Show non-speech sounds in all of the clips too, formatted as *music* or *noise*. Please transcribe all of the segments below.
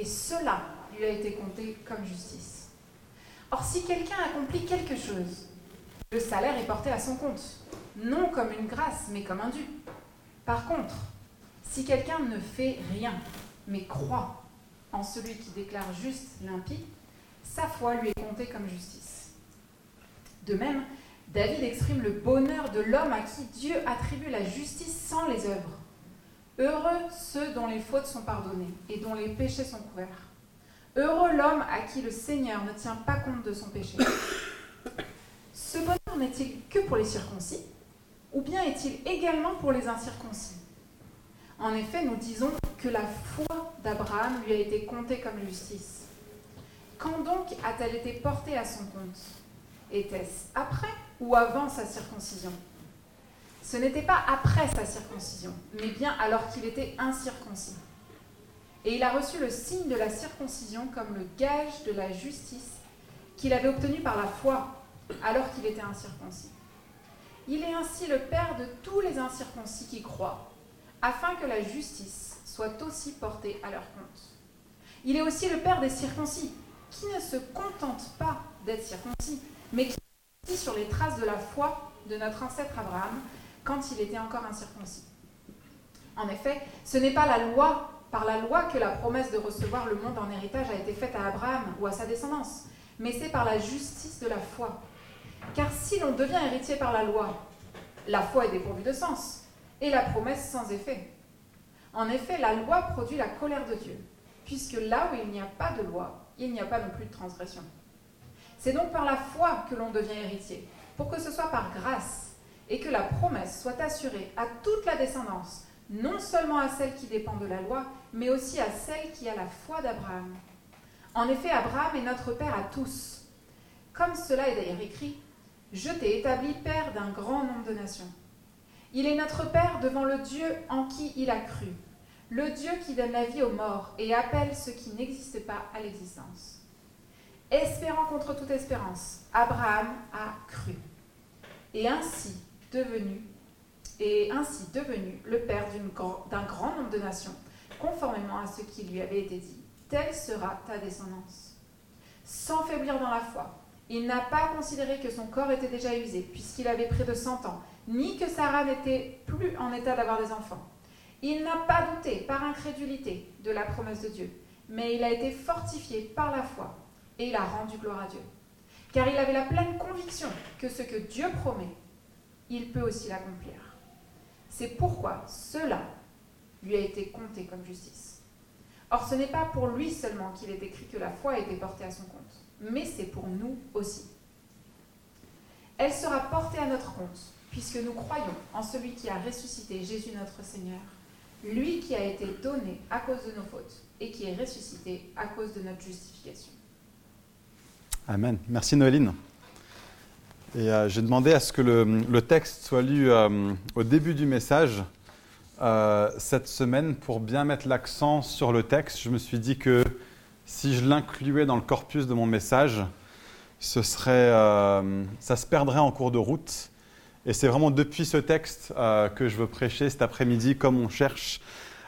et cela lui a été compté comme justice. Or, si quelqu'un accomplit quelque chose, le salaire est porté à son compte, non comme une grâce, mais comme un dû. Par contre, si quelqu'un ne fait rien, mais croit en celui qui déclare juste l'impie, sa foi lui est comptée comme justice. De même, David exprime le bonheur de l'homme à qui Dieu attribue la justice sans les œuvres. Heureux ceux dont les fautes sont pardonnées et dont les péchés sont couverts. Heureux l'homme à qui le Seigneur ne tient pas compte de son péché. Ce bonheur n'est-il que pour les circoncis ou bien est-il également pour les incirconcis? En effet, nous disons que la foi d'Abraham lui a été comptée comme justice. Quand donc a-t-elle été portée à son compte? Était-ce après ou avant sa circoncision? Ce n'était pas après sa circoncision, mais bien alors qu'il était incirconcis. Et il a reçu le signe de la circoncision comme le gage de la justice qu'il avait obtenu par la foi alors qu'il était incirconcis. Il est ainsi le Père de tous les incirconcis qui croient, afin que la justice soit aussi portée à leur compte. Il est aussi le Père des circoncis, qui ne se contentent pas d'être circoncis, mais qui sur les traces de la foi de notre ancêtre Abraham quand il était encore incirconcis. En effet, ce n'est pas la loi, par la loi que la promesse de recevoir le monde en héritage a été faite à Abraham ou à sa descendance, mais c'est par la justice de la foi. Car si l'on devient héritier par la loi, la foi est dépourvue de sens, et la promesse sans effet. En effet, la loi produit la colère de Dieu, puisque là où il n'y a pas de loi, il n'y a pas non plus de transgression. C'est donc par la foi que l'on devient héritier, pour que ce soit par grâce, et que la promesse soit assurée à toute la descendance, non seulement à celle qui dépend de la loi, mais aussi à celle qui a la foi d'Abraham. En effet, Abraham est notre Père à tous. Comme cela est d'ailleurs écrit, je t'ai établi Père d'un grand nombre de nations. Il est notre Père devant le Dieu en qui il a cru, le Dieu qui donne la vie aux morts et appelle ceux qui n'existent pas à l'existence. Espérant contre toute espérance, Abraham a cru, et ainsi devenu, et ainsi devenu le Père d'un grand nombre de nations, conformément à ce qui lui avait été dit. Telle sera ta descendance. Sans faiblir dans la foi, il n'a pas considéré que son corps était déjà usé, puisqu'il avait près de 100 ans, ni que Sarah n'était plus en état d'avoir des enfants. Il n'a pas douté, par incrédulité, de la promesse de Dieu, mais il a été fortifié par la foi, et il a rendu gloire à Dieu. Car il avait la pleine conviction que ce que Dieu promet, il peut aussi l'accomplir. C'est pourquoi cela lui a été compté comme justice. Or, ce n'est pas pour lui seulement qu'il est écrit que la foi a été portée à son compte mais c'est pour nous aussi. Elle sera portée à notre compte, puisque nous croyons en celui qui a ressuscité Jésus notre Seigneur, lui qui a été donné à cause de nos fautes et qui est ressuscité à cause de notre justification. Amen. Merci Noéline. Et euh, j'ai demandé à ce que le, texte soit lu euh, au début du message euh, cette semaine pour bien mettre l'accent sur le texte. Je me suis dit que si je l'incluais dans le corpus de mon message, ça se perdrait en cours de route. Et c'est vraiment depuis ce texte que je veux prêcher cet après-midi, comme on cherche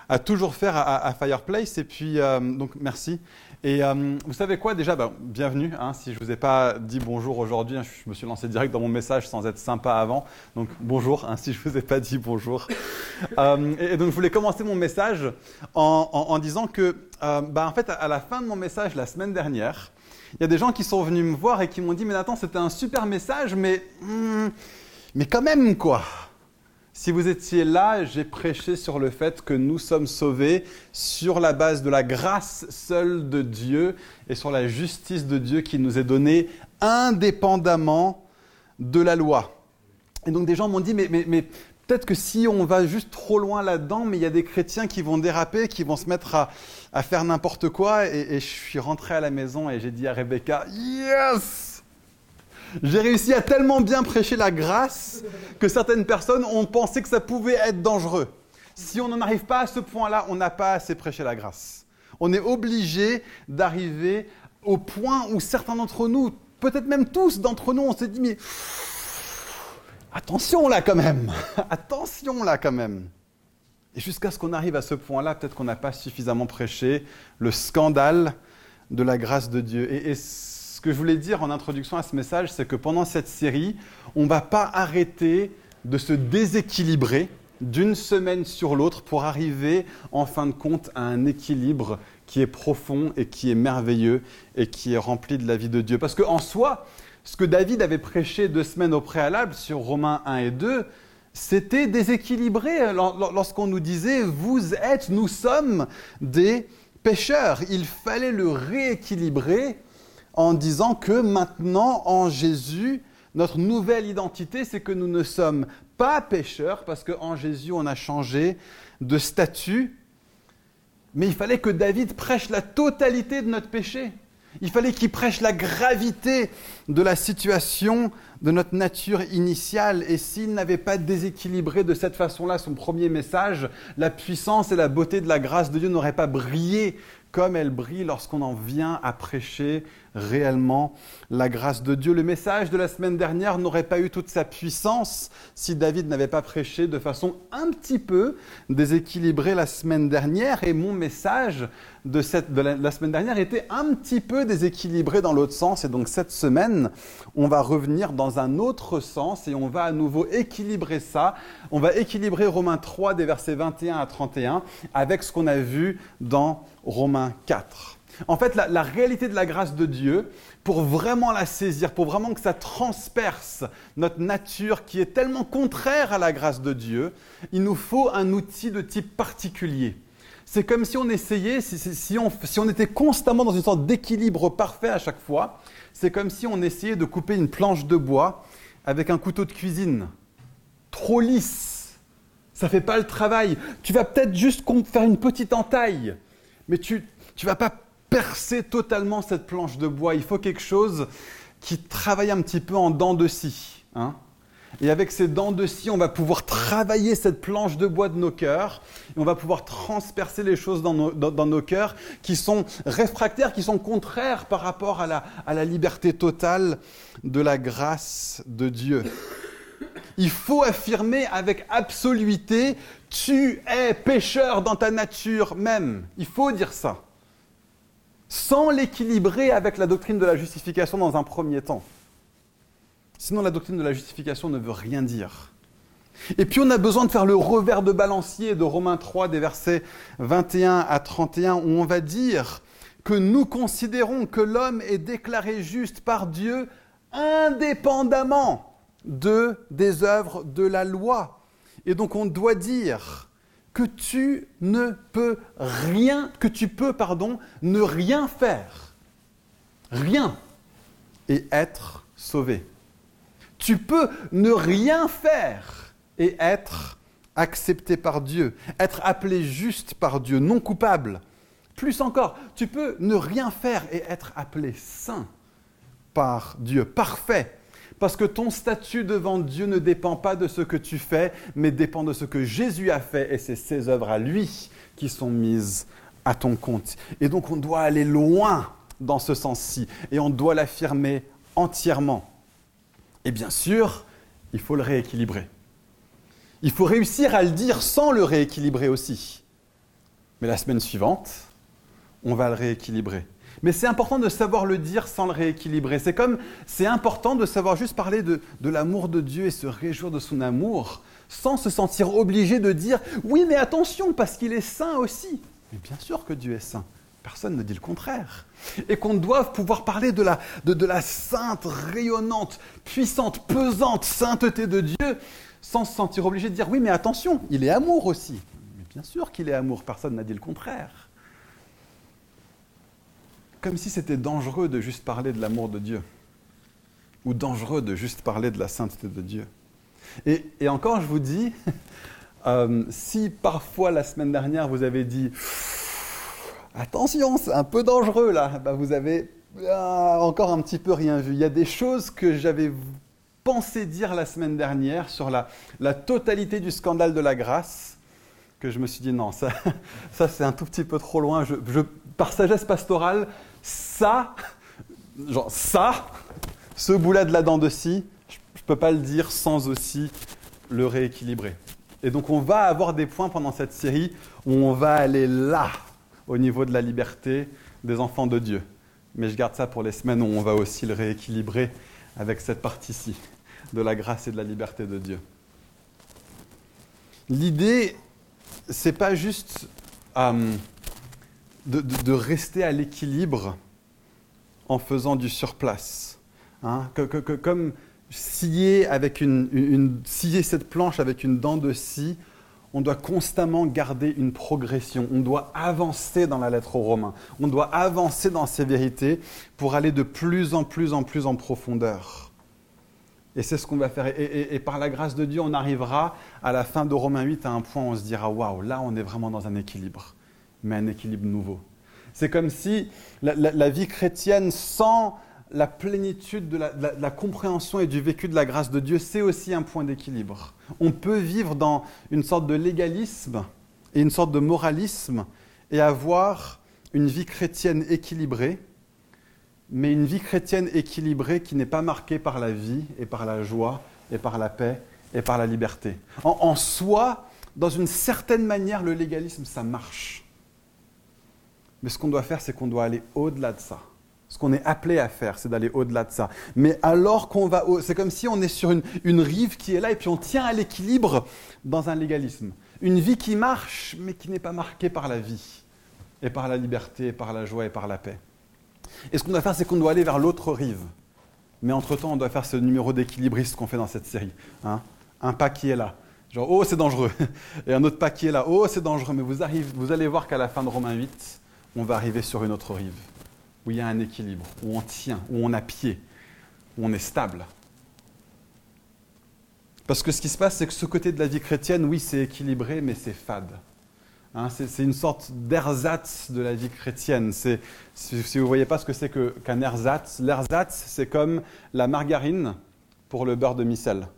à toujours faire à, Fireplace. Et puis, donc, merci. Et vous savez quoi déjà ben, Bienvenue. Hein, si je ne vous ai pas dit bonjour aujourd'hui, hein, je me suis lancé direct dans mon message sans être sympa avant. Donc bonjour, hein, si je ne vous ai pas dit bonjour. *laughs* et, donc je voulais commencer mon message en, en disant que euh, bah, en fait, à la fin de mon message la semaine dernière, il y a des gens qui sont venus me voir et qui m'ont dit Mais Nathan, c'était un super message, mais, hmm, mais quand même, quoi. Si vous étiez là, j'ai prêché sur le fait que nous sommes sauvés sur la base de la grâce seule de Dieu et sur la justice de Dieu qui nous est donnée indépendamment de la loi. Et donc des gens m'ont dit, mais, peut-être que si on va juste trop loin là-dedans, mais il y a des chrétiens qui vont déraper, qui vont se mettre à, à faire n'importe quoi. Et, je suis rentré à la maison et j'ai dit à Rebecca, Yes J'ai réussi à tellement bien prêcher la grâce que certaines personnes ont pensé que ça pouvait être dangereux. Si on n'en arrive pas à ce point-là, on n'a pas assez prêché la grâce. On est obligé d'arriver au point où certains d'entre nous peut-être même tous d'entre nous, on s'est dit, mais attention là quand même, *laughs* attention là quand même. Et jusqu'à ce qu'on arrive à ce point-là, peut-être qu'on n'a pas suffisamment prêché le scandale de la grâce de Dieu. Et, ce que je voulais dire en introduction à ce message, c'est que pendant cette série, on ne va pas arrêter de se déséquilibrer d'une semaine sur l'autre pour arriver en fin de compte à un équilibre qui est profond et qui est merveilleux et qui est rempli de la vie de Dieu. Parce qu'en soi, ce que David avait prêché deux semaines au préalable sur Romains 1 et 2, c'était déséquilibré lorsqu'on nous disait vous êtes, nous sommes des pécheurs. Il fallait le rééquilibrer en disant que maintenant en Jésus, notre nouvelle identité, c'est que nous ne sommes pas pécheurs parce qu'en Jésus, on a changé de statut. Mais il fallait que David prêche la totalité de notre péché. Il fallait qu'il prêche la gravité de la situation de notre nature initiale. Et s'il n'avait pas déséquilibré de cette façon-là son premier message, la puissance et la beauté de la grâce de Dieu n'auraient pas brillé comme elle brille lorsqu'on en vient à prêcher réellement la grâce de Dieu. Le message de la semaine dernière n'aurait pas eu toute sa puissance si David n'avait pas prêché de façon un petit peu déséquilibrée la semaine dernière. Et mon message de, cette, de la, semaine dernière était un petit peu déséquilibré dans l'autre sens. Et donc cette semaine, on va revenir dans un autre sens et on va à nouveau équilibrer ça. On va équilibrer Romains 3 des versets 21 à 31 avec ce qu'on a vu dans Romains 4. En fait, la, réalité de la grâce de Dieu, pour vraiment la saisir, pour vraiment que ça transperce notre nature qui est tellement contraire à la grâce de Dieu, il nous faut un outil de type particulier. C'est comme si on essayait, si, on, si on était constamment dans une sorte d'équilibre parfait à chaque fois, c'est comme si on essayait de couper une planche de bois avec un couteau de cuisine. Trop lisse. Ça ne fait pas le travail. Tu vas peut-être juste faire une petite entaille, mais tu ne vas pas percer totalement cette planche de bois. Il faut quelque chose qui travaille un petit peu en dents de scie. Hein. et avec ces dents de scie, on va pouvoir travailler cette planche de bois de nos cœurs. Et on va pouvoir transpercer les choses dans nos, dans, nos cœurs qui sont réfractaires, qui sont contraires par rapport à la, à la liberté totale de la grâce de Dieu. Il faut affirmer avec absoluité, tu es pécheur dans ta nature même. Il faut dire ça sans l'équilibrer avec la doctrine de la justification dans un premier temps. Sinon, la doctrine de la justification ne veut rien dire. Et puis, on a besoin de faire le revers de balancier de Romains 3, des versets 21 à 31, où on va dire que nous considérons que l'homme est déclaré juste par Dieu indépendamment de, des œuvres de la loi. Et donc, on doit dire que tu ne peux rien, que tu peux, pardon, ne rien faire. Rien. Et être sauvé. Tu peux ne rien faire et être accepté par Dieu, être appelé juste par Dieu, non coupable. Plus encore, tu peux ne rien faire et être appelé saint par Dieu, parfait parce que ton statut devant Dieu ne dépend pas de ce que tu fais, mais dépend de ce que Jésus a fait, et c'est ses œuvres à lui qui sont mises à ton compte. Et donc on doit aller loin dans ce sens-ci, et on doit l'affirmer entièrement. Et bien sûr, il faut le rééquilibrer. Il faut réussir à le dire sans le rééquilibrer aussi. Mais la semaine suivante, on va le rééquilibrer. Mais c'est important de savoir le dire sans le rééquilibrer. C'est comme, c'est important de savoir juste parler de, l'amour de Dieu et se réjouir de son amour, sans se sentir obligé de dire, oui, mais attention, parce qu'il est saint aussi. Mais bien sûr que Dieu est saint. Personne ne dit le contraire. Et qu'on doit pouvoir parler de la, de la sainte, rayonnante, puissante, pesante sainteté de Dieu, sans se sentir obligé de dire, oui, mais attention, il est amour aussi. Mais bien sûr qu'il est amour, personne n'a dit le contraire comme si c'était dangereux de juste parler de l'amour de Dieu, ou dangereux de juste parler de la sainteté de Dieu. Et, encore, je vous dis, *laughs* euh, si parfois la semaine dernière vous avez dit attention, c'est un peu dangereux là, bah, vous avez ah, encore un petit peu rien vu. Il y a des choses que j'avais pensé dire la semaine dernière sur la, totalité du scandale de la grâce, que je me suis dit non, ça, *laughs* ça c'est un tout petit peu trop loin. je, par sagesse pastorale, ça, genre ça, ce bout-là de la dent de scie, je ne peux pas le dire sans aussi le rééquilibrer. Et donc on va avoir des points pendant cette série où on va aller là, au niveau de la liberté des enfants de Dieu. Mais je garde ça pour les semaines où on va aussi le rééquilibrer avec cette partie-ci, de la grâce et de la liberté de Dieu. L'idée, c'est pas juste euh, de, rester à l'équilibre en faisant du surplace. Hein, comme scier, avec une, cette planche avec une dent de scie, on doit constamment garder une progression, on doit avancer dans la lettre aux Romains, on doit avancer dans ces vérités pour aller de plus en plus en plus en profondeur. Et c'est ce qu'on va faire. Et, par la grâce de Dieu, on arrivera à la fin de Romains 8 à un point où on se dira waouh, là on est vraiment dans un équilibre, mais un équilibre nouveau. C'est comme si la vie chrétienne sans la plénitude de la, compréhension et du vécu de la grâce de Dieu, c'est aussi un point d'équilibre. On peut vivre dans une sorte de légalisme et une sorte de moralisme et avoir une vie chrétienne équilibrée, mais une vie chrétienne équilibrée qui n'est pas marquée par la vie et par la joie et par la paix et par la liberté. En, soi, dans une certaine manière, le légalisme, ça marche. Mais ce qu'on doit faire, c'est qu'on doit aller au-delà de ça. Ce qu'on est appelé à faire, c'est d'aller au-delà de ça. Mais alors qu'on va, c'est comme si on est sur une, rive qui est là et puis on tient à l'équilibre dans un légalisme. Une vie qui marche, mais qui n'est pas marquée par la vie, et par la liberté, par la joie et par la paix. Et ce qu'on doit faire, c'est qu'on doit aller vers l'autre rive. Mais entre-temps, on doit faire ce numéro d'équilibriste qu'on fait dans cette série. Hein. un pas qui est là. Genre, oh, c'est dangereux. *laughs* Et un autre pas qui est là. Oh, c'est dangereux. Mais vous, arrivez, vous allez voir qu'à la fin de Romains 8, on va arriver sur une autre rive où il y a un équilibre, où on tient, où on a pied, où on est stable. Parce que ce qui se passe, c'est que ce côté de la vie chrétienne, oui, c'est équilibré, mais c'est fade. Hein, c'est une sorte d'ersatz de la vie chrétienne. Si, vous ne voyez pas ce que c'est qu'un ersatz, l'ersatz, c'est comme la margarine pour le beurre de micelle.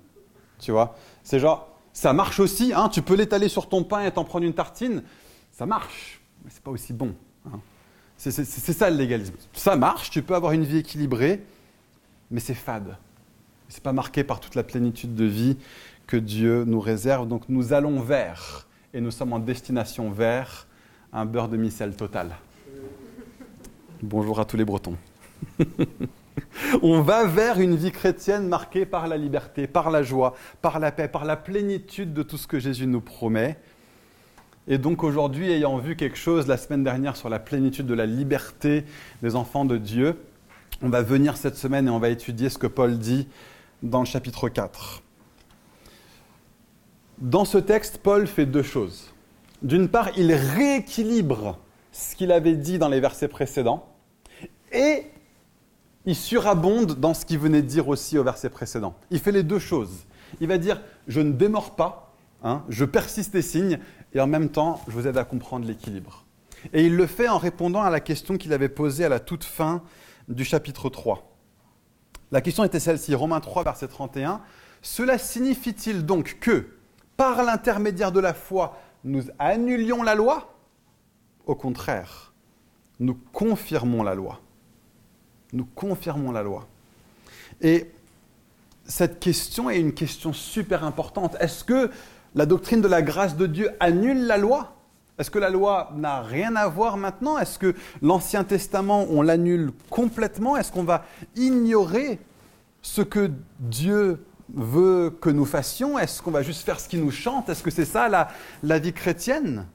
Tu vois? C'est genre, ça marche aussi, hein, tu peux l'étaler sur ton pain et t'en prendre une tartine, ça marche, mais c'est pas aussi bon. Hein. C'est ça le légalisme. Ça marche, tu peux avoir une vie équilibrée, mais c'est fade. Ce n'est pas marqué par toute la plénitude de vie que Dieu nous réserve. Donc nous allons vers, et nous sommes en destination vers, un beurre de micelle total. Bonjour à tous les Bretons. *laughs* On va vers une vie chrétienne marquée par la liberté, par la joie, par la paix, par la plénitude de tout ce que Jésus nous promet. Et donc aujourd'hui, ayant vu quelque chose la semaine dernière sur la plénitude de la liberté des enfants de Dieu, on va venir cette semaine et on va étudier ce que Paul dit dans le chapitre 4. Dans ce texte, Paul fait deux choses. D'une part, il rééquilibre ce qu'il avait dit dans les versets précédents et il surabonde dans ce qu'il venait de dire aussi au verset précédent. Il fait les deux choses. Il va dire, je ne démords pas, hein, je persiste et signe, et en même temps, je vous aide à comprendre l'équilibre. Et il le fait en répondant à la question qu'il avait posée à la toute fin du chapitre 3. La question était celle-ci, Romains 3, verset 31. Cela signifie-t-il donc que, par l'intermédiaire de la foi, nous annulions la loi? Au contraire, nous confirmons la loi. Nous confirmons la loi. Et cette question est une question super importante. Est-ce que la doctrine de la grâce de Dieu annule la loi. Est-ce que la loi n'a rien à voir maintenant? Est-ce que l'Ancien Testament, on l'annule complètement? Est-ce qu'on va ignorer ce que Dieu veut que nous fassions? Est-ce qu'on va juste faire ce qui nous chante? Est-ce que c'est ça la, vie chrétienne?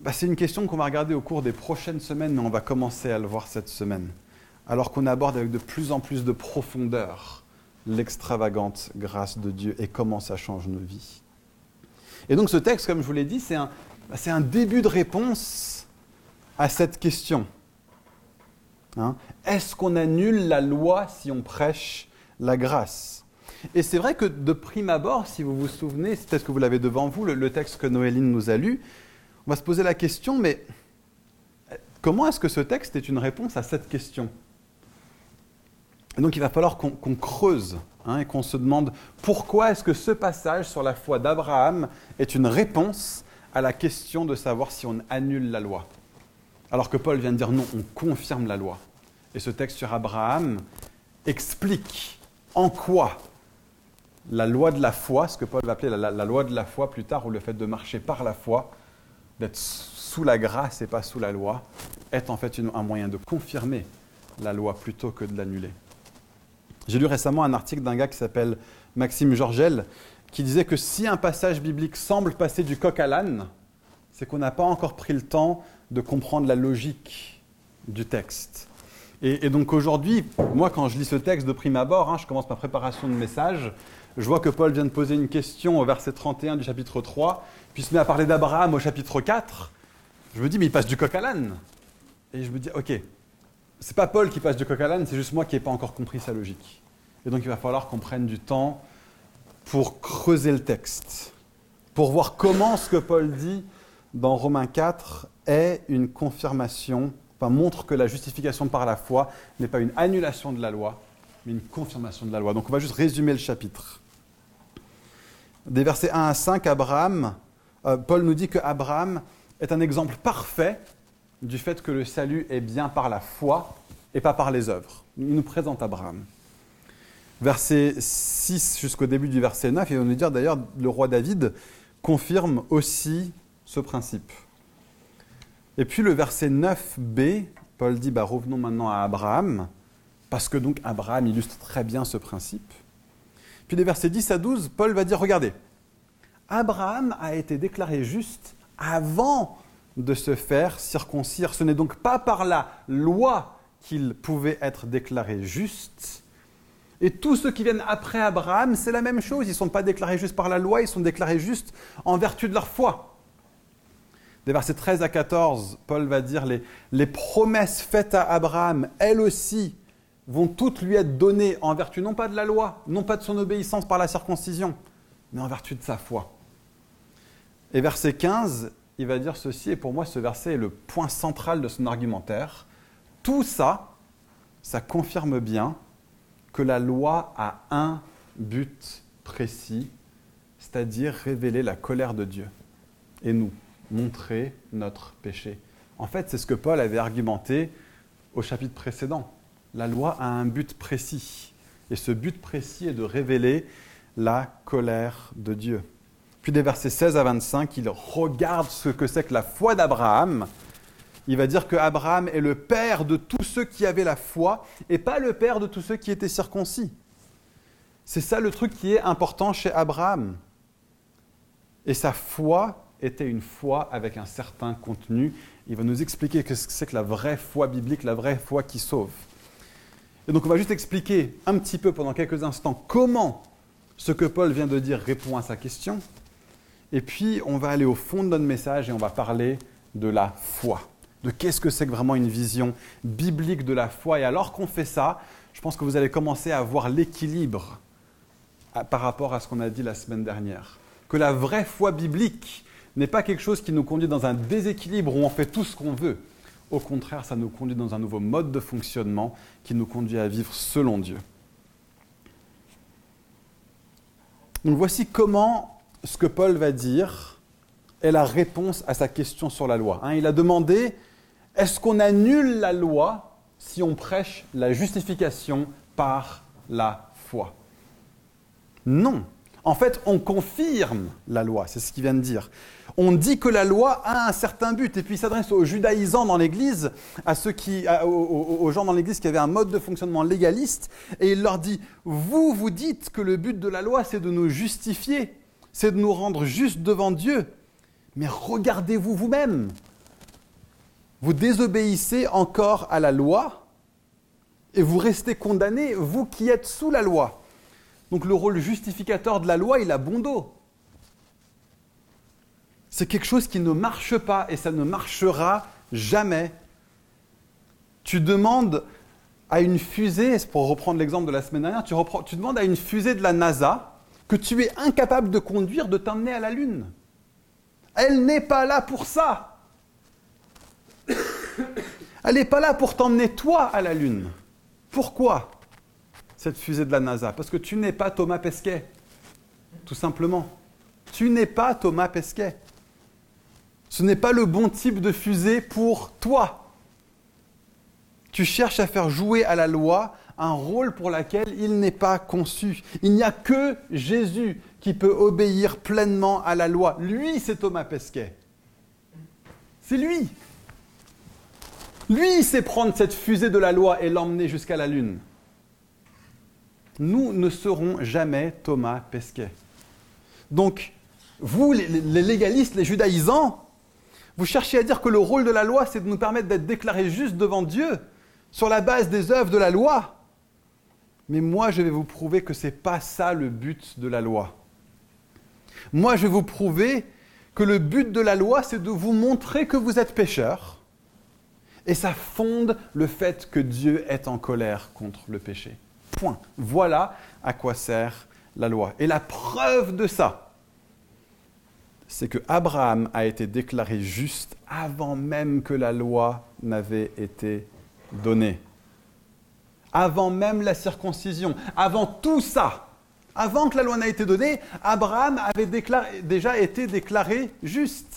Bah, C'est une question qu'on va regarder au cours des prochaines semaines, mais on va commencer à le voir cette semaine, alors qu'on aborde avec de plus en plus de profondeur l'extravagante grâce de Dieu et comment ça change nos vies. Et donc ce texte, comme je vous l'ai dit, c'est un, début de réponse à cette question. Hein? Est-ce qu'on annule la loi si on prêche la grâce? Et c'est vrai que de prime abord, si vous vous souvenez, c'est peut-être que vous l'avez devant vous, le, texte que Noéline nous a lu, on va se poser la question, mais comment est-ce que ce texte est une réponse à cette question? Et donc il va falloir qu'on creuse hein, et qu'on se demande pourquoi est-ce que ce passage sur la foi d'Abraham est une réponse à la question de savoir si on annule la loi. Alors que Paul vient de dire non, on confirme la loi. Et ce texte sur Abraham explique en quoi la loi de la foi, ce que Paul va appeler la, loi de la foi plus tard, ou le fait de marcher par la foi, d'être sous la grâce et pas sous la loi, est en fait un moyen de confirmer la loi plutôt que de l'annuler. J'ai lu récemment un article d'un gars qui s'appelle Maxime Georgel, qui disait que si un passage biblique semble passer du coq à l'âne, c'est qu'on n'a pas encore pris le temps de comprendre la logique du texte. Et, donc aujourd'hui, moi quand je lis ce texte de prime abord, hein, je commence ma préparation de message, je vois que Paul vient de poser une question au verset 31 du chapitre 3, puis se met à parler d'Abraham au chapitre 4. Je me dis, mais il passe du coq à l'âne. Et je me dis, ok, c'est pas Paul qui passe du coq à l'âne, c'est juste moi qui n'ai pas encore compris sa logique. Et donc il va falloir qu'on prenne du temps pour creuser le texte, pour voir comment ce que Paul dit dans Romains 4 est une confirmation, enfin montre que la justification par la foi n'est pas une annulation de la loi, mais une confirmation de la loi. Donc on va juste résumer le chapitre. Des versets 1 à 5, Abraham, euh, Paul nous dit que Abraham est un exemple parfait du fait que le salut est bien par la foi et pas par les œuvres. Il nous présente Abraham. Verset 6 jusqu'au début du verset 9, il va nous dire d'ailleurs, le roi David confirme aussi ce principe. Et puis le verset 9b, Paul dit, bah, revenons maintenant à Abraham, parce que donc Abraham illustre très bien ce principe. Puis les versets 10 à 12, Paul va dire, regardez, Abraham a été déclaré juste avant de se faire circoncire. Ce n'est donc pas par la loi qu'il pouvait être déclaré juste. Et tous ceux qui viennent après Abraham, c'est la même chose. Ils ne sont pas déclarés juste par la loi, ils sont déclarés justes en vertu de leur foi. Des versets 13 à 14, Paul va dire les, les promesses faites à Abraham, elles aussi, vont toutes lui être données en vertu non pas de la loi, non pas de son obéissance par la circoncision, mais en vertu de sa foi. Et verset 15, il va dire ceci, et pour moi ce verset est le point central de son argumentaire. Tout ça, ça confirme bien que la loi a un but précis, c'est-à-dire révéler la colère de Dieu et nous montrer notre péché. En fait, c'est ce que Paul avait argumenté au chapitre précédent. La loi a un but précis, et ce but précis est de révéler la colère de Dieu. Puis des versets 16 à 25, il regarde ce que c'est que la foi d'Abraham. Il va dire que Abraham est le père de tous ceux qui avaient la foi et pas le père de tous ceux qui étaient circoncis. C'est ça le truc qui est important chez Abraham. Et sa foi était une foi avec un certain contenu. Il va nous expliquer ce que c'est que la vraie foi biblique, la vraie foi qui sauve. Et donc on va juste expliquer un petit peu pendant quelques instants comment ce que Paul vient de dire répond à sa question. Et puis, on va aller au fond de notre message et on va parler de la foi. De qu'est-ce que c'est que vraiment une vision biblique de la foi. Et alors qu'on fait ça, je pense que vous allez commencer à voir l'équilibre par rapport à ce qu'on a dit la semaine dernière. Que la vraie foi biblique n'est pas quelque chose qui nous conduit dans un déséquilibre où on fait tout ce qu'on veut. Au contraire, ça nous conduit dans un nouveau mode de fonctionnement qui nous conduit à vivre selon Dieu. Donc voici comment ce que Paul va dire est la réponse à sa question sur la loi. Hein. il a demandé, est-ce qu'on annule la loi si on prêche la justification par la foi? Non. En fait, on confirme la loi, c'est ce qu'il vient de dire. On dit que la loi a un certain but, et puis il s'adresse aux judaïsants dans l'Église, à ceux qui, aux, gens dans l'Église qui avaient un mode de fonctionnement légaliste, et il leur dit Vous, vous dites que le but de la loi, c'est de nous justifier c'est de nous rendre justes devant Dieu. Mais regardez-vous vous-même. Vous désobéissez encore à la loi et vous restez condamnés, vous qui êtes sous la loi. Donc le rôle justificateur de la loi, il a bon dos. C'est quelque chose qui ne marche pas et ça ne marchera jamais. Tu demandes à une fusée, pour reprendre l'exemple de la semaine dernière, tu demandes à une fusée de la NASA que tu es incapable de conduire, de t'emmener à la Lune. Elle n'est pas là pour ça. *coughs* Elle n'est pas là pour t'emmener toi à la Lune. Pourquoi cette fusée de la NASA? Parce que tu n'es pas Thomas Pesquet. Tout simplement. Tu n'es pas Thomas Pesquet. Ce n'est pas le bon type de fusée pour toi. Tu cherches à faire jouer à la loi un rôle pour lequel il n'est pas conçu. Il n'y a que Jésus qui peut obéir pleinement à la loi. Lui, c'est Thomas Pesquet. C'est lui. Lui, sait prendre cette fusée de la loi et l'emmener jusqu'à la lune. Nous ne serons jamais Thomas Pesquet. Donc, vous, les légalistes, les judaïsants, vous cherchez à dire que le rôle de la loi, c'est de nous permettre d'être déclarés justes devant Dieu sur la base des œuvres de la loi. Mais moi, je vais vous prouver que ce n'est pas ça le but de la loi. Moi, je vais vous prouver que le but de la loi, c'est de vous montrer que vous êtes pécheur. Et ça fonde le fait que Dieu est en colère contre le péché. Point. Voilà à quoi sert la loi. Et la preuve de ça, c'est que Abraham a été déclaré juste avant même que la loi n'avait été donnée. Avant même la circoncision, avant tout ça, avant que la loi n'ait été donnée, Abraham avait déjà été déclaré juste.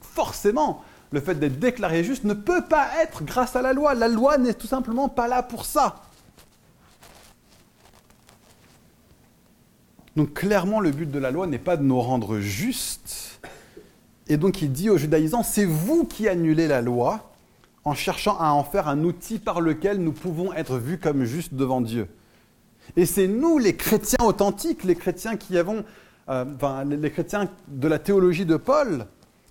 forcément, le fait d'être déclaré juste ne peut pas être grâce à la loi. La loi n'est tout simplement pas là pour ça. Donc clairement, le but de la loi n'est pas de nous rendre justes. Et donc il dit aux judaïsants, c'est vous qui annulez la loi en cherchant à en faire un outil par lequel nous pouvons être vus comme justes devant Dieu. Et c'est nous, les chrétiens authentiques, les chrétiens qui avons, euh, les chrétiens de la théologie de Paul,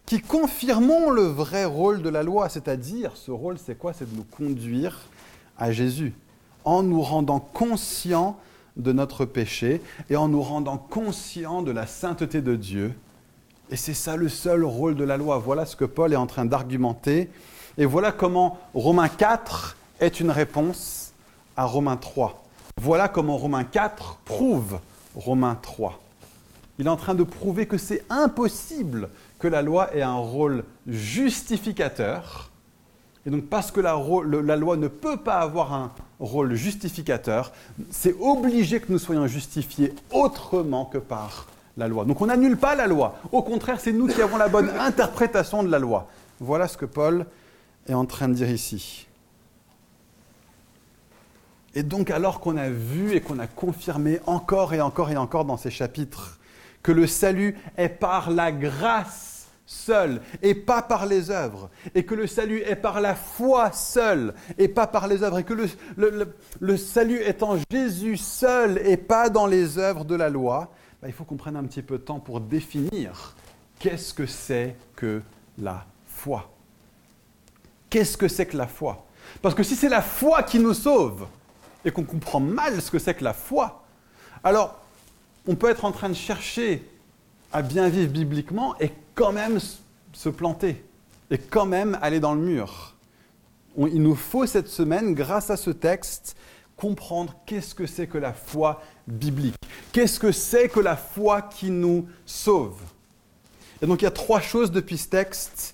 qui confirmons le vrai rôle de la loi, c'est-à-dire, ce rôle, c'est quoi? C'est de nous conduire à Jésus, en nous rendant conscients de notre péché et en nous rendant conscients de la sainteté de Dieu. Et c'est ça le seul rôle de la loi. Voilà ce que Paul est en train d'argumenter. Et voilà comment Romains 4 est une réponse à Romains 3. Voilà comment Romains 4 prouve Romains 3. Il est en train de prouver que c'est impossible que la loi ait un rôle justificateur. Et donc parce que la, la loi ne peut pas avoir un rôle justificateur, c'est obligé que nous soyons justifiés autrement que par la loi. Donc on n'annule pas la loi. Au contraire, c'est nous qui avons la bonne interprétation de la loi. Voilà ce que Paul est en train de dire ici. Et donc alors qu'on a vu et qu'on a confirmé encore et encore et encore dans ces chapitres que le salut est par la grâce seul et pas par les œuvres, et que le salut est par la foi seul et pas par les œuvres, et que le, salut est en Jésus seul et pas dans les œuvres de la loi, bah, il faut qu'on prenne un petit peu de temps pour définir qu'est-ce que c'est que la foi. Qu'est-ce que c'est que la foi? Parce que si c'est la foi qui nous sauve, et qu'on comprend mal ce que c'est que la foi, alors on peut être en train de chercher à bien vivre bibliquement et quand même se planter et quand même aller dans le mur. il nous faut cette semaine, grâce à ce texte, comprendre qu'est-ce que c'est que la foi biblique. Qu'est-ce que c'est que la foi qui nous sauve? Et donc il y a trois choses depuis ce texte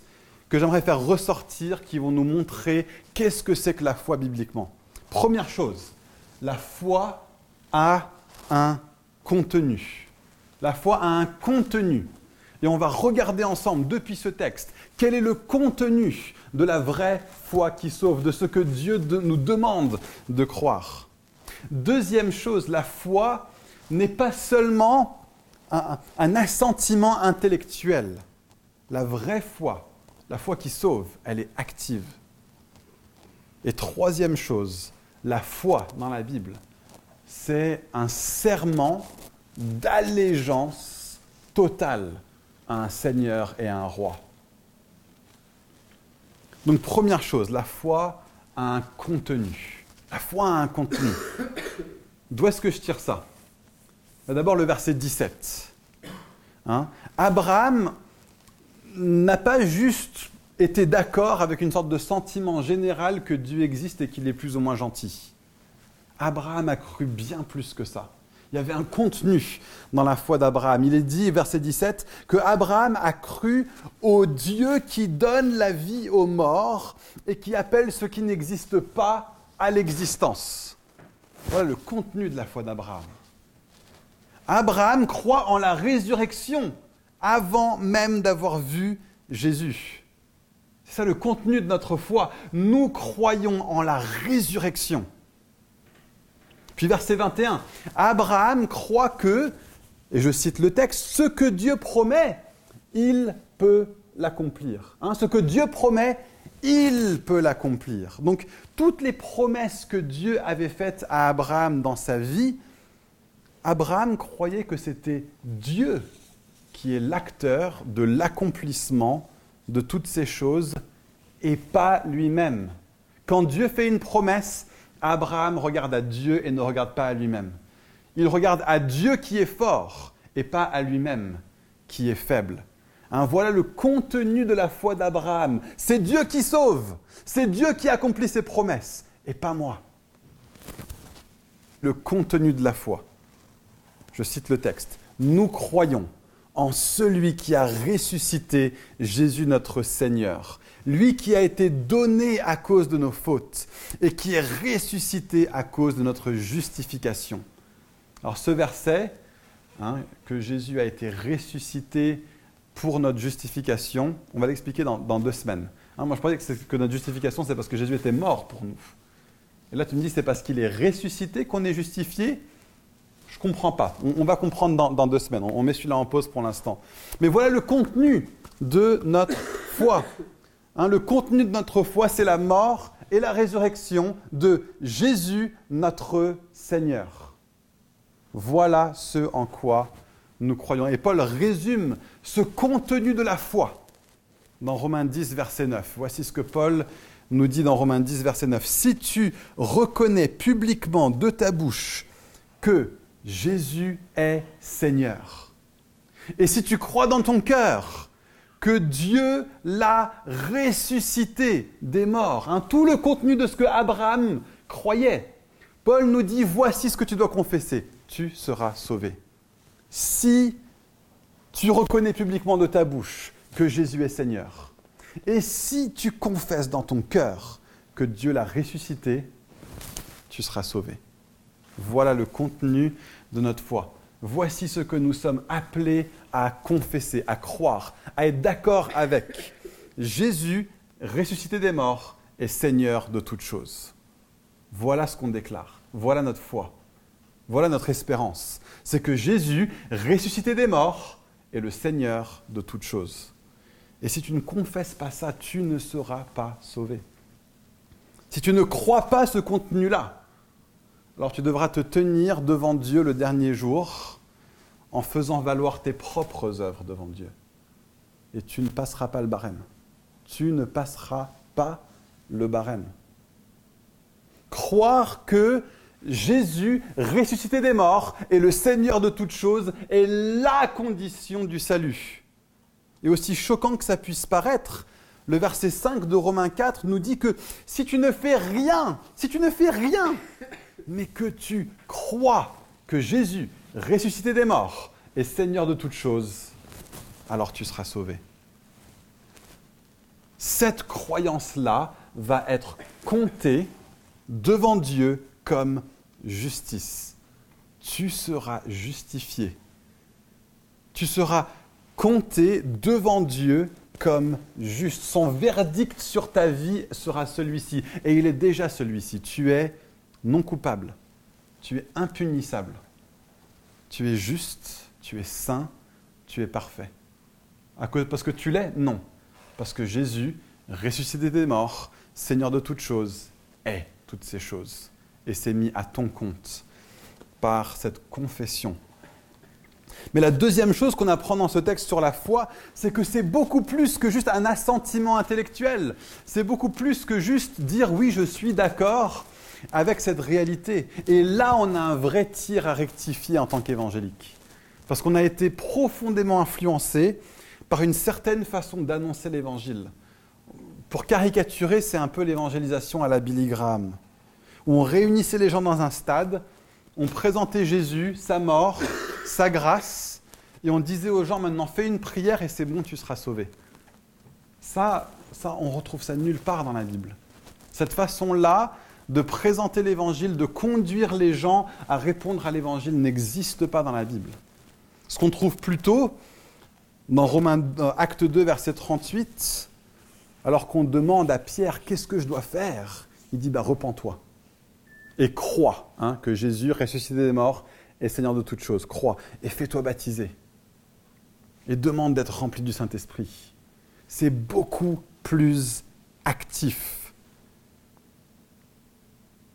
que j'aimerais faire ressortir qui vont nous montrer qu'est-ce que c'est que la foi bibliquement. Première chose, la foi a un contenu. La foi a un contenu. Et on va regarder ensemble, depuis ce texte, quel est le contenu de la vraie foi qui sauve, de ce que Dieu nous demande de croire. Deuxième chose, la foi n'est pas seulement un, un, assentiment intellectuel. La vraie foi, la foi qui sauve, elle est active. Et troisième chose, la foi dans la Bible, c'est un serment d'allégeance totale à un seigneur et à un roi. Donc première chose, la foi a un contenu. La foi a un contenu. D'où est-ce que je tire ça? D'abord le verset 17. Hein Abraham n'a pas juste été d'accord avec une sorte de sentiment général que Dieu existe et qu'il est plus ou moins gentil. Abraham a cru bien plus que ça. Il y avait un contenu dans la foi d'Abraham. Il est dit, verset 17, que Abraham a cru au Dieu qui donne la vie aux morts et qui appelle ce qui n'existe pas à l'existence. Voilà le contenu de la foi d'Abraham. Abraham croit en la résurrection avant même d'avoir vu Jésus. C'est ça le contenu de notre foi. Nous croyons en la résurrection. Puis verset 21, Abraham croit que, et je cite le texte, ce que Dieu promet, il peut l'accomplir. Hein, ce que Dieu promet, il peut l'accomplir. Donc toutes les promesses que Dieu avait faites à Abraham dans sa vie, Abraham croyait que c'était Dieu qui est l'acteur de l'accomplissement de toutes ces choses et pas lui-même. Quand Dieu fait une promesse, Abraham regarde à Dieu et ne regarde pas à lui-même. Il regarde à Dieu qui est fort et pas à lui-même qui est faible. Hein, voilà le contenu de la foi d'Abraham. C'est Dieu qui sauve. C'est Dieu qui accomplit ses promesses et pas moi. Le contenu de la foi. Je cite le texte. Nous croyons en celui qui a ressuscité Jésus notre Seigneur, lui qui a été donné à cause de nos fautes et qui est ressuscité à cause de notre justification. Alors ce verset, hein, que Jésus a été ressuscité pour notre justification, on va l'expliquer dans, deux semaines. Hein, moi je pensais que, que notre justification c'est parce que Jésus était mort pour nous. Et là tu me dis c'est parce qu'il est ressuscité qu'on est justifié? Ne comprends pas. On, va comprendre dans, deux semaines. On, met celui-là en pause pour l'instant. Mais voilà le contenu de notre foi. Hein, le contenu de notre foi, c'est la mort et la résurrection de Jésus, notre Seigneur. Voilà ce en quoi nous croyons. Et Paul résume ce contenu de la foi dans Romains 10, verset 9. Voici ce que Paul nous dit dans Romains 10, verset 9. Si tu reconnais publiquement de ta bouche que Jésus est Seigneur. Et si tu crois dans ton cœur que Dieu l'a ressuscité des morts, hein, tout le contenu de ce que Abraham croyait, Paul nous dit, voici ce que tu dois confesser, tu seras sauvé. Si tu reconnais publiquement de ta bouche que Jésus est Seigneur, et si tu confesses dans ton cœur que Dieu l'a ressuscité, tu seras sauvé. Voilà le contenu de notre foi. Voici ce que nous sommes appelés à confesser, à croire, à être d'accord avec. Jésus, ressuscité des morts, est Seigneur de toutes choses. Voilà ce qu'on déclare. Voilà notre foi. Voilà notre espérance. C'est que Jésus, ressuscité des morts, est le Seigneur de toutes choses. Et si tu ne confesses pas ça, tu ne seras pas sauvé. Si tu ne crois pas ce contenu-là, alors tu devras te tenir devant Dieu le dernier jour en faisant valoir tes propres œuvres devant Dieu. Et tu ne passeras pas le barème. Tu ne passeras pas le barème. Croire que Jésus, ressuscité des morts, est le Seigneur de toutes choses, est la condition du salut. Et aussi choquant que ça puisse paraître, le verset 5 de Romains 4 nous dit que si tu ne fais rien, si tu ne fais rien, mais que tu crois que Jésus, ressuscité des morts, est Seigneur de toutes choses, alors tu seras sauvé. Cette croyance-là va être comptée devant Dieu comme justice. Tu seras justifié. Tu seras compté devant Dieu comme juste. Son verdict sur ta vie sera celui-ci. Et il est déjà celui-ci. Tu es non coupable, tu es impunissable, tu es juste, tu es saint, tu es parfait. parce que tu l'es Non. Parce que Jésus, ressuscité des morts, Seigneur de toutes choses, est toutes ces choses et s'est mis à ton compte par cette confession. Mais la deuxième chose qu'on apprend dans ce texte sur la foi, c'est que c'est beaucoup plus que juste un assentiment intellectuel. C'est beaucoup plus que juste dire oui, je suis d'accord avec cette réalité. Et là, on a un vrai tir à rectifier en tant qu'évangélique. Parce qu'on a été profondément influencé par une certaine façon d'annoncer l'évangile. Pour caricaturer, c'est un peu l'évangélisation à la Billy Graham, où on réunissait les gens dans un stade, on présentait Jésus, sa mort, *coughs* sa grâce, et on disait aux gens maintenant fais une prière et c'est bon, tu seras sauvé. Ça, ça, on retrouve ça nulle part dans la Bible. Cette façon-là, de présenter l'évangile, de conduire les gens à répondre à l'évangile n'existe pas dans la Bible. Ce qu'on trouve plutôt dans Romains, Acte 2, verset 38, Alors qu'on demande à Pierre, qu'est-ce que je dois faire? Il dit, bah, repens-toi. Et crois hein, que Jésus, ressuscité des morts, est Seigneur de toutes choses. Crois et fais-toi baptiser. Et demande d'être rempli du Saint-Esprit. C'est beaucoup plus actif.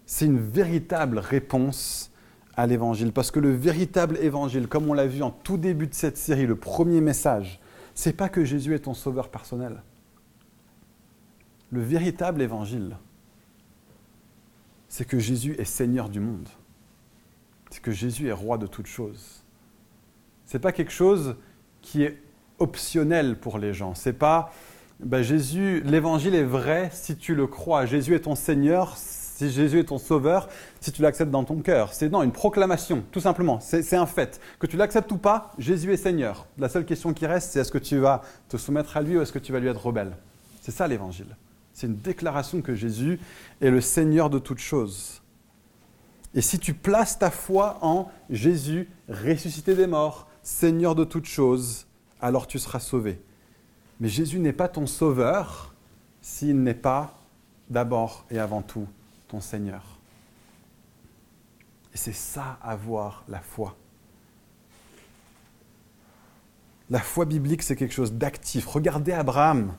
C'est une véritable réponse à l'évangile. Parce que le véritable évangile, comme on l'a vu en tout début de cette série, le premier message, c'est pas que Jésus est ton sauveur personnel. Le véritable évangile, c'est que Jésus est Seigneur du monde. C'est que Jésus est roi de toutes choses. C'est pas quelque chose qui est optionnel pour les gens. C'est pas ben Jésus, l'évangile est vrai si tu le crois. Jésus est ton Seigneur, si Jésus est ton sauveur, si tu l'acceptes dans ton cœur. C'est non, une proclamation, tout simplement. C'est un fait. Que tu l'acceptes ou pas, Jésus est Seigneur. La seule question qui reste, c'est est-ce que tu vas te soumettre à lui ou est-ce que tu vas lui être rebelle? C'est ça l'évangile. C'est une déclaration que Jésus est le Seigneur de toutes choses. Et si tu places ta foi en Jésus, ressuscité des morts, Seigneur de toutes choses, alors tu seras sauvé. Mais Jésus n'est pas ton sauveur s'il n'est pas d'abord et avant tout Seigneur. Et c'est ça avoir la foi. La foi biblique, c'est quelque chose d'actif. Regardez Abraham.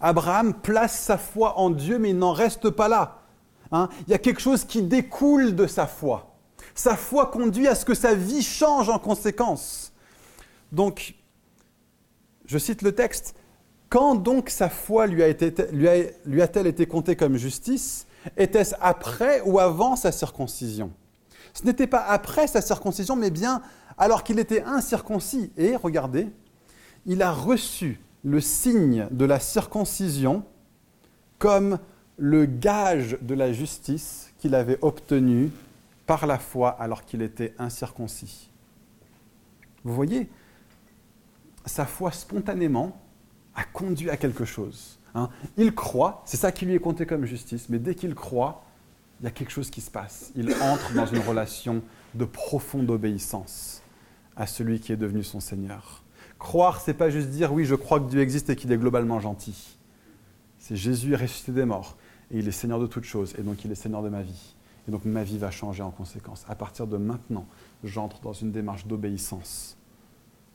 Abraham place sa foi en Dieu, mais il n'en reste pas là. Hein. il y a quelque chose qui découle de sa foi. Sa foi conduit à ce que sa vie change en conséquence. Donc, je cite le texte, quand donc sa foi lui a-t-elle été comptée comme justice? Était-ce après ou avant sa circoncision? Ce n'était pas après sa circoncision, mais bien alors qu'il était incirconcis. Et regardez, il a reçu le signe de la circoncision comme le gage de la justice qu'il avait obtenu par la foi alors qu'il était incirconcis. Vous voyez, sa foi spontanément a conduit à quelque chose. Hein. Il croit, c'est ça qui lui est compté comme justice, mais dès qu'il croit, il y a quelque chose qui se passe. Il entre dans une relation de profonde obéissance à celui qui est devenu son Seigneur. Croire, c'est pas juste dire oui, je crois que Dieu existe et qu'il est globalement gentil. C'est Jésus est ressuscité des morts et il est Seigneur de toutes choses et donc il est Seigneur de ma vie. Et donc ma vie va changer en conséquence. À partir de maintenant, j'entre dans une démarche d'obéissance.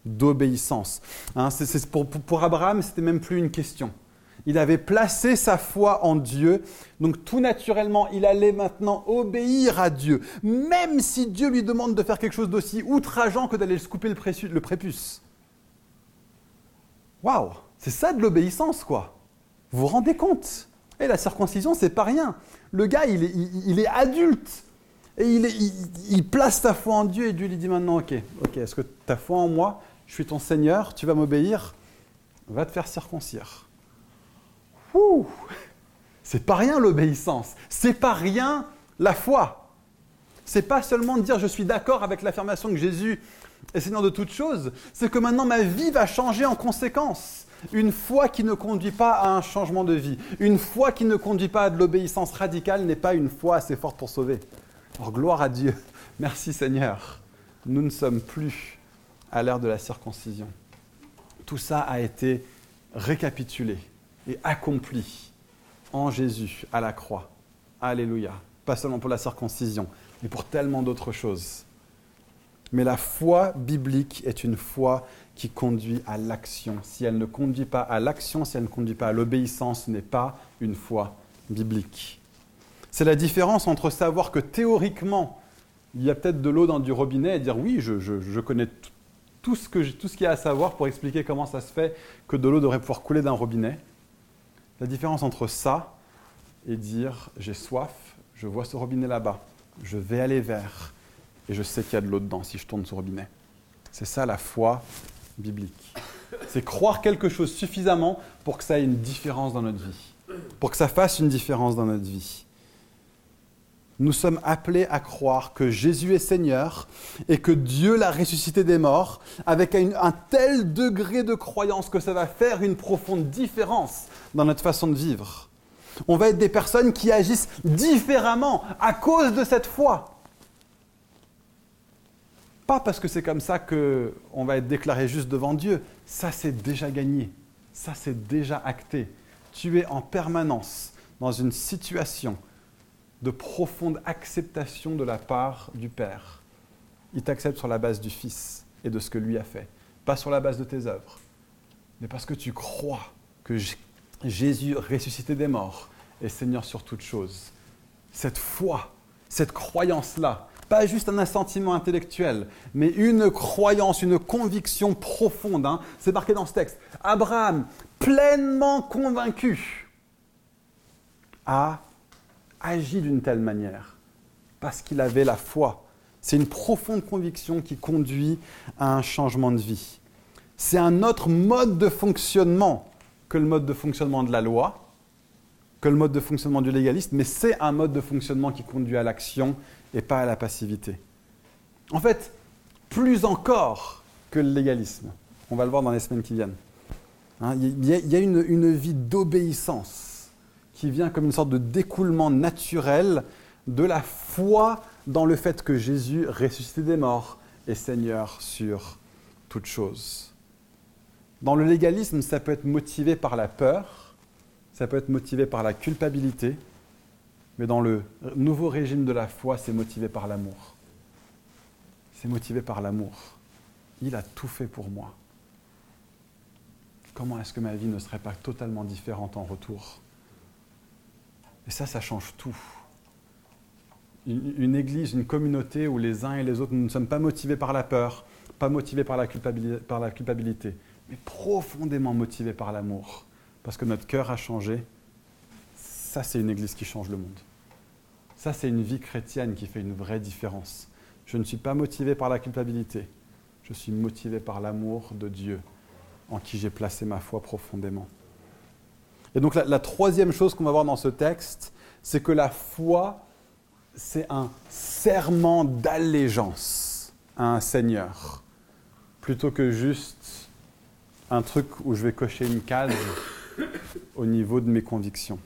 D'obéissance. Hein, pour, pour Abraham, c'était même plus une question. Il avait placé sa foi en Dieu. Donc tout naturellement, il allait maintenant obéir à Dieu, même si Dieu lui demande de faire quelque chose d'aussi outrageant que d'aller couper le, prépuce. Waouh, c'est ça de l'obéissance, quoi. Vous vous rendez compte? Et la circoncision, c'est pas rien. Le gars, il est, adulte. Et il, place sa foi en Dieu et Dieu lui dit maintenant, ok, ok, est-ce que ta foi en moi, je suis ton Seigneur, tu vas m'obéir, va te faire circoncire. C'est pas rien l'obéissance, c'est pas rien la foi. C'est pas seulement de dire je suis d'accord avec l'affirmation que Jésus est Seigneur de toutes choses, c'est que maintenant ma vie va changer en conséquence. Une foi qui ne conduit pas à un changement de vie, une foi qui ne conduit pas à de l'obéissance radicale n'est pas une foi assez forte pour sauver. Alors gloire à Dieu, merci Seigneur. Nous ne sommes plus à l'ère de la circoncision. Tout ça a été récapitulé et accompli en Jésus à la croix. Alléluia. Pas seulement pour la circoncision, mais pour tellement d'autres choses. Mais la foi biblique est une foi qui conduit à l'action. Si elle ne conduit pas à l'action, si elle ne conduit pas à l'obéissance, ce n'est pas une foi biblique. C'est la différence entre savoir que théoriquement, il y a peut-être de l'eau dans du robinet et dire oui, je, connais tout ce, que, tout ce qu'il y a à savoir pour expliquer comment ça se fait que de l'eau devrait pouvoir couler d'un robinet. La différence entre ça et dire j'ai soif, je vois ce robinet là-bas, je vais aller vers et je sais qu'il y a de l'eau dedans si je tourne ce robinet. C'est ça la foi biblique. C'est croire quelque chose suffisamment pour que ça ait une différence dans notre vie, pour que ça fasse une différence dans notre vie. Nous sommes appelés à croire que Jésus est Seigneur et que Dieu l'a ressuscité des morts avec un, un tel degré de croyance que ça va faire une profonde différence dans notre façon de vivre. On va être des personnes qui agissent différemment à cause de cette foi. Pas parce que c'est comme ça qu'on va être déclaré juste devant Dieu. Ça, c'est déjà gagné. Ça, c'est déjà acté. tu es en permanence dans une situation de profonde acceptation de la part du Père. Il t'accepte sur la base du Fils et de ce que lui a fait, pas sur la base de tes œuvres, mais parce que tu crois que Jésus ressuscité des morts est Seigneur sur toutes choses. Cette foi, cette croyance-là, pas juste un assentiment intellectuel, mais une croyance, une conviction profonde. Hein. C'est marqué dans ce texte. Abraham, pleinement convaincu, a agi d'une telle manière parce qu'il avait la foi. C'est une profonde conviction qui conduit à un changement de vie. C'est un autre mode de fonctionnement que le mode de fonctionnement de la loi, que le mode de fonctionnement du légaliste, mais c'est un mode de fonctionnement qui conduit à l'action et pas à la passivité. En fait, plus encore que le légalisme. On va le voir dans les semaines qui viennent. Hein, il y, a une vie d'obéissance qui vient comme une sorte de découlement naturel de la foi dans le fait que Jésus, ressuscité des morts, est Seigneur sur toute chose. Dans le légalisme, ça peut être motivé par la peur, ça peut être motivé par la culpabilité, mais dans le nouveau régime de la foi, c'est motivé par l'amour. C'est motivé par l'amour. Il a tout fait pour moi. Comment est-ce que ma vie ne serait pas totalement différente en retour? Et ça, ça change tout. Une, église, une communauté où les uns et les autres, ne sommes pas motivés par la peur, pas motivés par la culpabilité, par la culpabilité mais profondément motivés par l'amour, parce que notre cœur a changé, ça, c'est une église qui change le monde. Ça, c'est une vie chrétienne qui fait une vraie différence. Je ne suis pas motivé par la culpabilité. Je suis motivé par l'amour de Dieu en qui j'ai placé ma foi profondément. Et donc la, troisième chose qu'on va voir dans ce texte, c'est que la foi, c'est un serment d'allégeance à un Seigneur, plutôt que juste un truc où je vais cocher une case au niveau de mes convictions.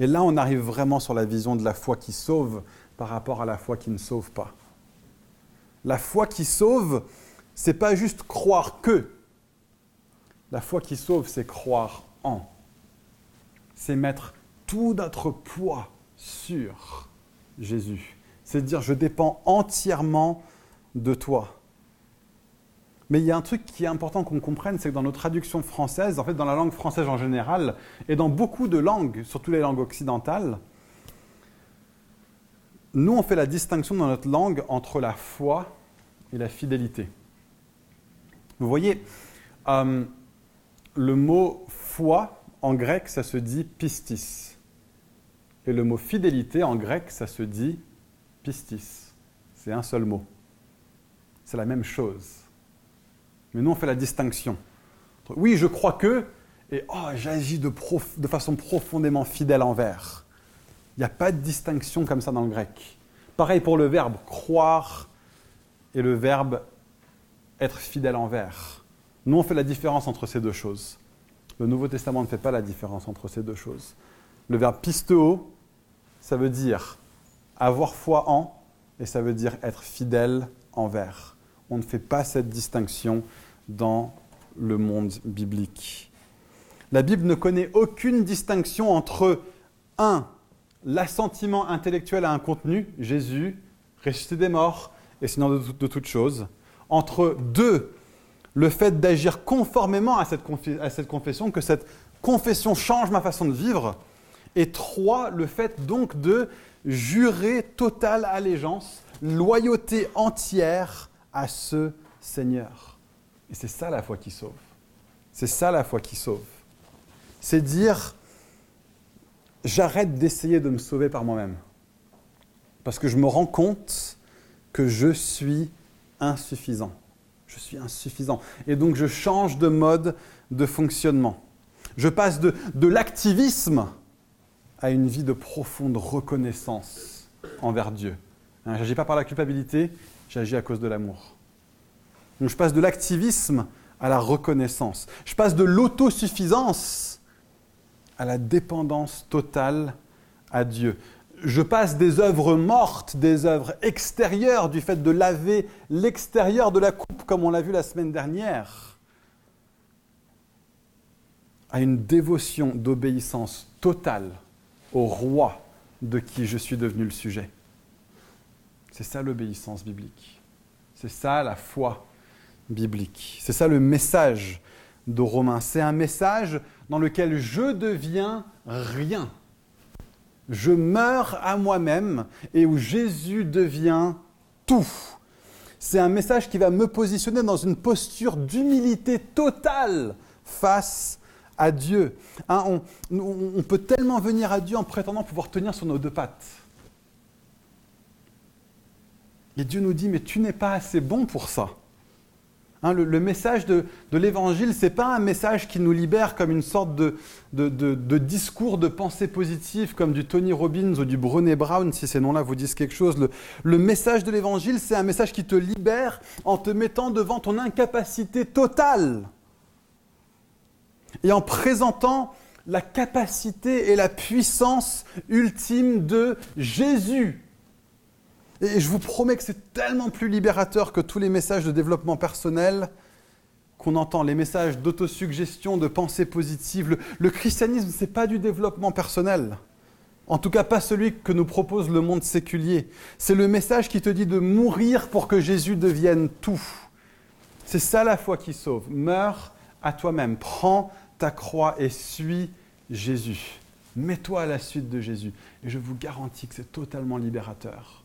Et là, on arrive vraiment sur la vision de la foi qui sauve par rapport à la foi qui ne sauve pas. La foi qui sauve, c'est pas juste croire que. La foi qui sauve, c'est croire en. C'est mettre tout notre poids sur Jésus. C'est dire je dépends entièrement de toi. Mais il y a un truc qui est important qu'on comprenne, c'est que dans nos traductions françaises, en fait dans la langue française en général, et dans beaucoup de langues, surtout les langues occidentales, nous on fait la distinction dans notre langue entre la foi et la fidélité. Vous voyez, euh, le mot foi en grec, ça se dit pistis. Et le mot fidélité en grec, ça se dit pistis. C'est un seul mot. C'est la même chose. Mais nous, on fait la distinction. Oui, je crois que, et oh, j'agis de, de, façon profondément fidèle envers. Il n'y a pas de distinction comme ça dans le grec. Pareil pour le verbe croire et le verbe être fidèle envers. Nous, on fait la différence entre ces deux choses. Le Nouveau Testament ne fait pas la différence entre ces deux choses. Le verbe pisteo, ça veut dire avoir foi en, et ça veut dire être fidèle envers on ne fait pas cette distinction dans le monde biblique. La Bible ne connaît aucune distinction entre, un, l'assentiment intellectuel à un contenu, Jésus, ressuscité des morts et Seigneur de, de toutes choses, entre, deux, le fait d'agir conformément à cette, confession, que cette confession change ma façon de vivre, et trois, le fait donc de jurer totale allégeance, loyauté entière à ce Seigneur. Et c'est ça la foi qui sauve. C'est ça la foi qui sauve. C'est dire, j'arrête d'essayer de me sauver par moi-même. Parce que je me rends compte que je suis insuffisant. Je suis insuffisant. Et donc je change de mode de fonctionnement. Je passe de, l'activisme à une vie de profonde reconnaissance envers Dieu. Hein, je n'agis pas par la culpabilité, j'agis à cause de l'amour. Donc je passe de l'activisme à la reconnaissance. Je passe de l'autosuffisance à la dépendance totale à Dieu. Je passe des œuvres mortes, des œuvres extérieures, du fait de laver l'extérieur de la coupe, comme on l'a vu la semaine dernière, à une dévotion d'obéissance totale au roi de qui je suis devenu le sujet. C'est ça l'obéissance biblique. C'est ça la foi biblique. C'est ça le message de Romains. C'est un message dans lequel je deviens rien. Je meurs à moi-même et où Jésus devient tout. C'est un message qui va me positionner dans une posture d'humilité totale face à Dieu. Hein, on, on peut tellement venir à Dieu en prétendant pouvoir tenir sur nos deux pattes. Et Dieu nous dit, mais tu n'es pas assez bon pour ça. Hein, le, message de, l'Évangile, ce n'est pas un message qui nous libère comme une sorte de, discours de pensée positive comme du Tony Robbins ou du Brené Brown, si ces noms-là vous disent quelque chose. Le, le message de l'Évangile, c'est un message qui te libère en te mettant devant ton incapacité totale et en présentant la capacité et la puissance ultime de Jésus. Et je vous promets que c'est tellement plus libérateur que tous les messages de développement personnel qu'on entend, les messages d'autosuggestion, de pensée positive. Le, christianisme, ce n'est pas du développement personnel. En tout cas, pas celui que nous propose le monde séculier. C'est le message qui te dit de mourir pour que Jésus devienne tout. C'est ça la foi qui sauve. Meurs à toi-même. Prends ta croix et suis Jésus. Mets-toi à la suite de Jésus. Et je vous garantis que c'est totalement libérateur.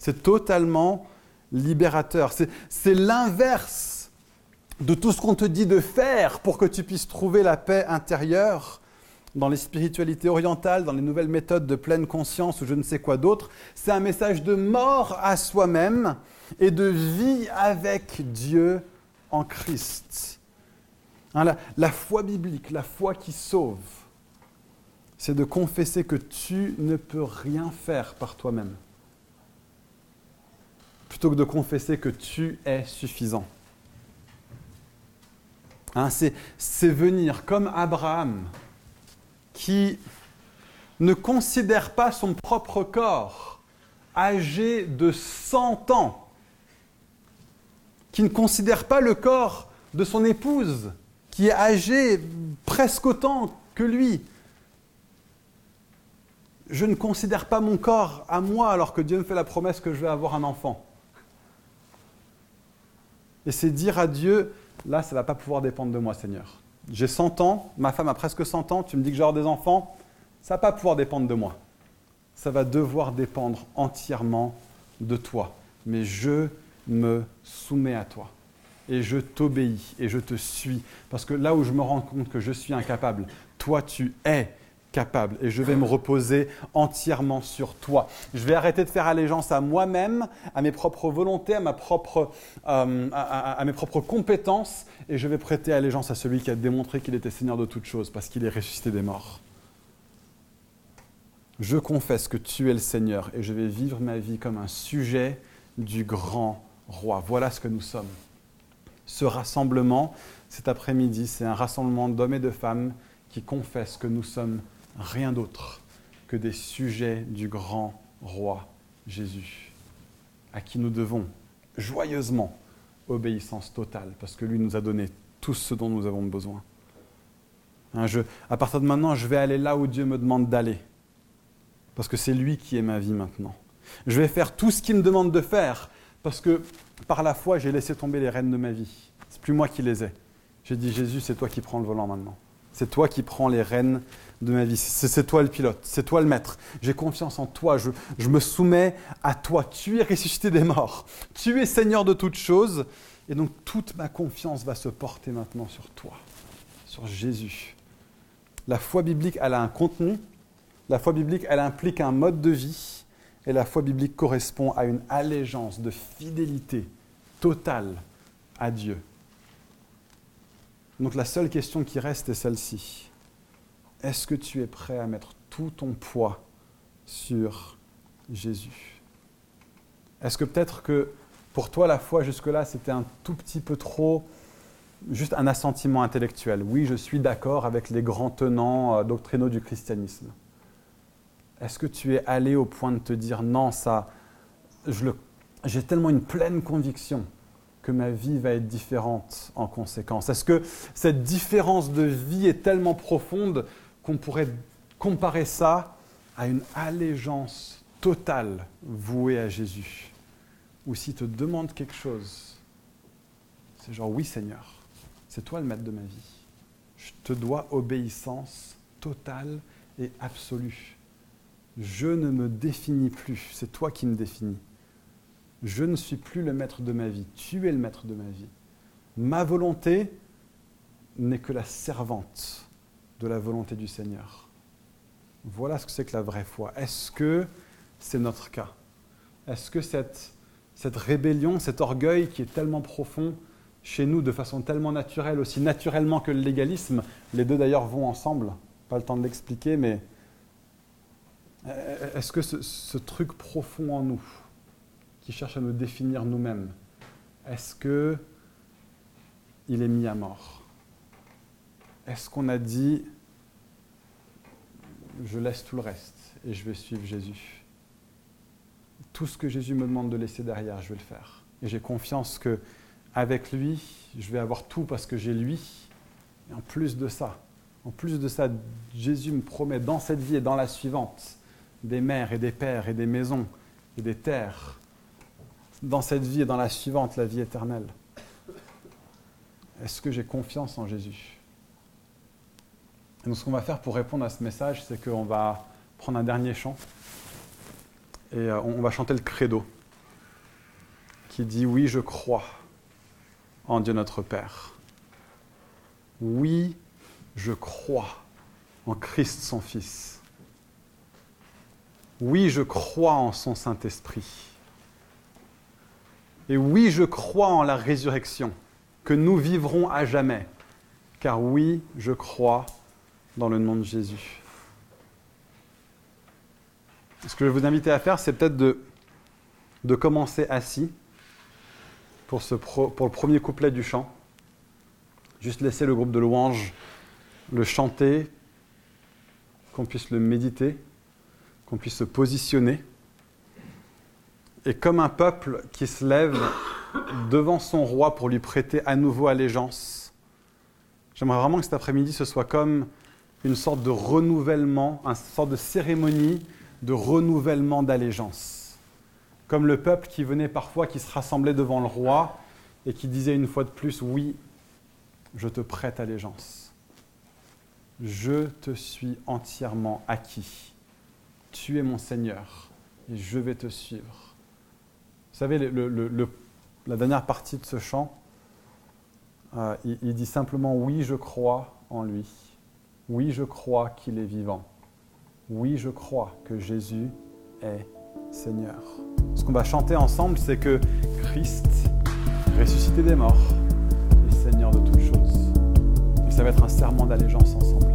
C'est totalement libérateur. C'est l'inverse de tout ce qu'on te dit de faire pour que tu puisses trouver la paix intérieure dans les spiritualités orientales, dans les nouvelles méthodes de pleine conscience ou je ne sais quoi d'autre. C'est un message de mort à soi-même et de vie avec Dieu en Christ. Hein, la, la foi biblique, la foi qui sauve, c'est de confesser que tu ne peux rien faire par toi-même plutôt que de confesser que tu es suffisant. Hein, c'est venir comme Abraham, qui ne considère pas son propre corps âgé de 100 ans, qui ne considère pas le corps de son épouse, qui est âgé presque autant que lui. Je ne considère pas mon corps à moi alors que Dieu me fait la promesse que je vais avoir un enfant. Et c'est dire à Dieu, là, ça ne va pas pouvoir dépendre de moi, Seigneur. J'ai 100 ans, ma femme a presque 100 ans, tu me dis que j'aurai des enfants, ça ne va pas pouvoir dépendre de moi. Ça va devoir dépendre entièrement de toi. Mais je me soumets à toi. Et je t'obéis et je te suis. Parce que là où je me rends compte que je suis incapable, toi tu es capable et je vais me reposer entièrement sur toi. Je vais arrêter de faire allégeance à moi-même, à mes propres volontés, à, ma propre, euh, à, mes propres compétences et je vais prêter allégeance à celui qui a démontré qu'il était Seigneur de toutes choses parce qu'il est ressuscité des morts. Je confesse que tu es le Seigneur et je vais vivre ma vie comme un sujet du grand roi. Voilà ce que nous sommes. Ce rassemblement, cet après-midi, c'est un rassemblement d'hommes et de femmes qui confessent que nous sommes rien d'autre que des sujets du grand roi Jésus, à qui nous devons joyeusement obéissance totale, parce que lui nous a donné tout ce dont nous avons besoin. Hein, à partir de maintenant, je vais aller là où Dieu me demande d'aller, parce que c'est lui qui est ma vie maintenant. Je vais faire tout ce qu'il me demande de faire, parce que par la foi, j'ai laissé tomber les rênes de ma vie. C'est plus moi qui les ai. J'ai dit, Jésus, c'est toi qui prends le volant maintenant. C'est toi qui prends les rênes de ma vie. C'est toi le pilote, c'est toi le maître. J'ai confiance en toi, je, me soumets à toi. Tu es ressuscité des morts, tu es Seigneur de toutes choses. Et donc toute ma confiance va se porter maintenant sur toi, sur Jésus. La foi biblique, elle a un contenu, la foi biblique, elle implique un mode de vie, et la foi biblique correspond à une allégeance de fidélité totale à Dieu. Donc la seule question qui reste est celle-ci. Est-ce que tu es prêt à mettre tout ton poids sur Jésus? Est-ce que peut-être que pour toi la foi jusque-là c'était un tout petit peu trop juste un assentiment intellectuel? Oui, je suis d'accord avec les grands tenants euh, doctrinaux du christianisme. Est-ce que tu es allé au point de te dire non, ça, j'ai tellement une pleine conviction que ma vie va être différente en conséquence Est-ce que cette différence de vie est tellement profonde qu'on pourrait comparer ça à une allégeance totale vouée à Jésus? Ou s'il te demande quelque chose, c'est genre oui Seigneur, c'est toi le maître de ma vie. Je te dois obéissance totale et absolue. Je ne me définis plus, c'est toi qui me définis. Je ne suis plus le maître de ma vie, tu es le maître de ma vie. Ma volonté n'est que la servante de la volonté du Seigneur. Voilà ce que c'est que la vraie foi. Est-ce que c'est notre cas? Est-ce que cette, cette rébellion, cet orgueil qui est tellement profond chez nous de façon tellement naturelle, aussi naturellement que le légalisme, les deux d'ailleurs vont ensemble, pas le temps de l'expliquer, mais est-ce que ce, truc profond en nous, qui cherche à nous définir nous-mêmes, est-ce que il est mis à mort? Est-ce qu'on a dit je laisse tout le reste et je vais suivre Jésus? Tout ce que Jésus me demande de laisser derrière, je vais le faire. Et j'ai confiance que avec lui, je vais avoir tout parce que j'ai lui. Et en plus de ça, en plus de ça, Jésus me promet dans cette vie et dans la suivante des mères et des pères et des maisons et des terres. Dans cette vie et dans la suivante, la vie éternelle. Est-ce que j'ai confiance en Jésus? Et donc ce qu'on va faire pour répondre à ce message, c'est qu'on va prendre un dernier chant et euh, on va chanter le credo qui dit oui, je crois en Dieu notre Père. Oui, je crois en Christ son Fils. Oui, je crois en son Saint-Esprit. Et oui, je crois en la résurrection, que nous vivrons à jamais. Car oui, je crois dans le nom de Jésus. Ce que je vais vous inviter à faire, c'est peut-être de, commencer assis pour le premier couplet du chant. Juste laisser le groupe de louanges le chanter, qu'on puisse le méditer, qu'on puisse se positionner. Et comme un peuple qui se lève devant son roi pour lui prêter à nouveau allégeance, j'aimerais vraiment que cet après-midi ce soit comme une sorte de renouvellement, une sorte de cérémonie de renouvellement d'allégeance comme le peuple qui venait parfois, qui se rassemblait devant le roi et qui disait une fois de plus, oui, je te prête allégeance. Je te suis entièrement acquis. Tu es mon Seigneur et je vais te suivre. Vous savez, la dernière partie de ce chant, euh, il dit simplement, oui, je crois en lui. Oui, je crois qu'il est vivant. Oui, je crois que Jésus est Seigneur. Ce qu'on va chanter ensemble, c'est que Christ, ressuscité des morts, est Seigneur de toutes choses. Et ça va être un serment d'allégeance ensemble.